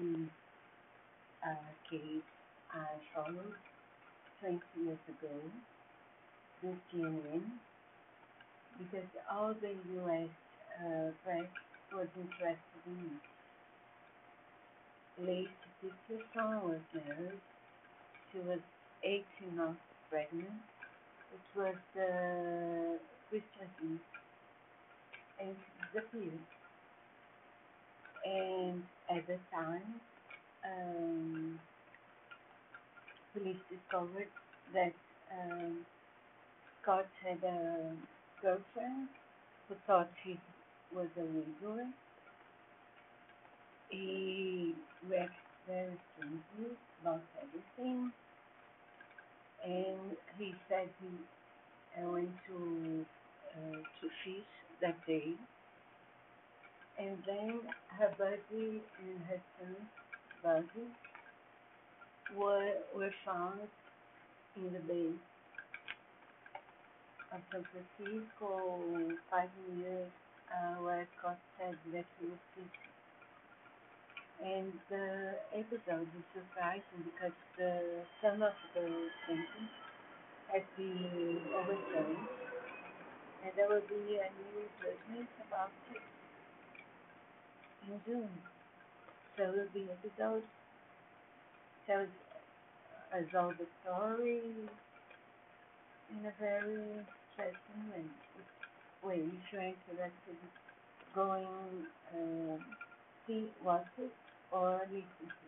uh, I followed 20 years ago, this CNN, because all the U.S. Uh, press was interested in it. Laci Peterson was married. She was 18 months pregnant. It was the Christmas Eve, and she disappeared. And at the time, um, police discovered that um, Scott had a girlfriend who thought he was a widower. He reacted very strangely about everything, and he said he went to uh, to fish that day, and then her body and her son's body were were found in the bay of San Francisco five years uh, where Scott said that he was fishing. And the episode is surprising because the son of the sentence has been overturned and there will be a new judgment about June. So the episode tells us all the story in a very interesting way. way. You're interested, going uh, see, watch it or listen to.